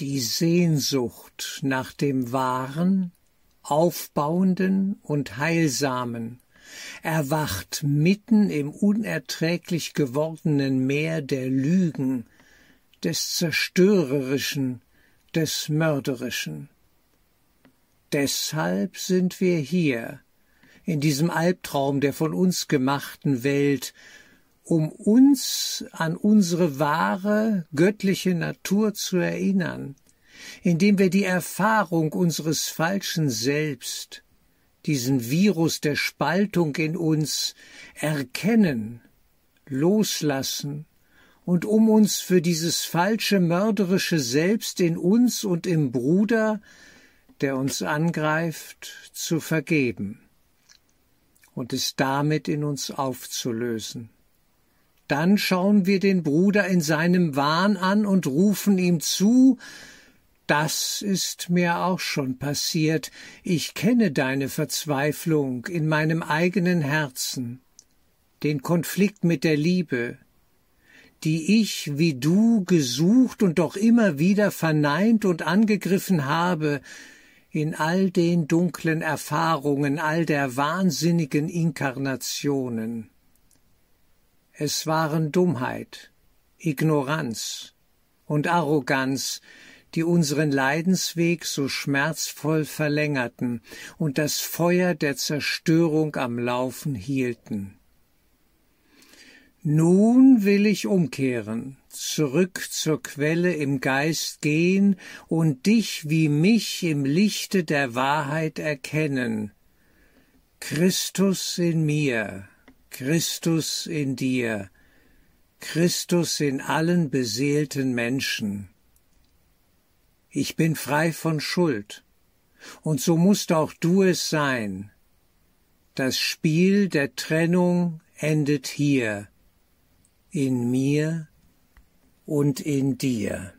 Die Sehnsucht nach dem Wahren, Aufbauenden und Heilsamen erwacht mitten im unerträglich gewordenen Meer der Lügen, des Zerstörerischen, des Mörderischen. Deshalb sind wir hier, in diesem Albtraum der von uns gemachten Welt, um uns an unsere wahre, göttliche Natur zu erinnern, indem wir die Erfahrung unseres falschen Selbst, diesen Virus der Spaltung in uns erkennen, loslassen und um uns für dieses falsche mörderische Selbst in uns und im Bruder, der uns angreift, zu vergeben und es damit in uns aufzulösen. Dann schauen wir den Bruder in seinem Wahn an und rufen ihm zu, das ist mir auch schon passiert, ich kenne deine Verzweiflung in meinem eigenen Herzen, den Konflikt mit der Liebe, die ich wie du gesucht und doch immer wieder verneint und angegriffen habe, in all den dunklen Erfahrungen, all der wahnsinnigen Inkarnationen. Es waren Dummheit, Ignoranz und Arroganz, die unseren Leidensweg so schmerzvoll verlängerten und das Feuer der Zerstörung am Laufen hielten. Nun will ich umkehren, zurück zur Quelle im Geist gehen und dich wie mich im Lichte der Wahrheit erkennen. Christus in mir, Christus in dir, Christus in allen beseelten Menschen. Ich bin frei von Schuld, und so musst auch du es sein. Das Spiel der Trennung endet hier in mir und in dir.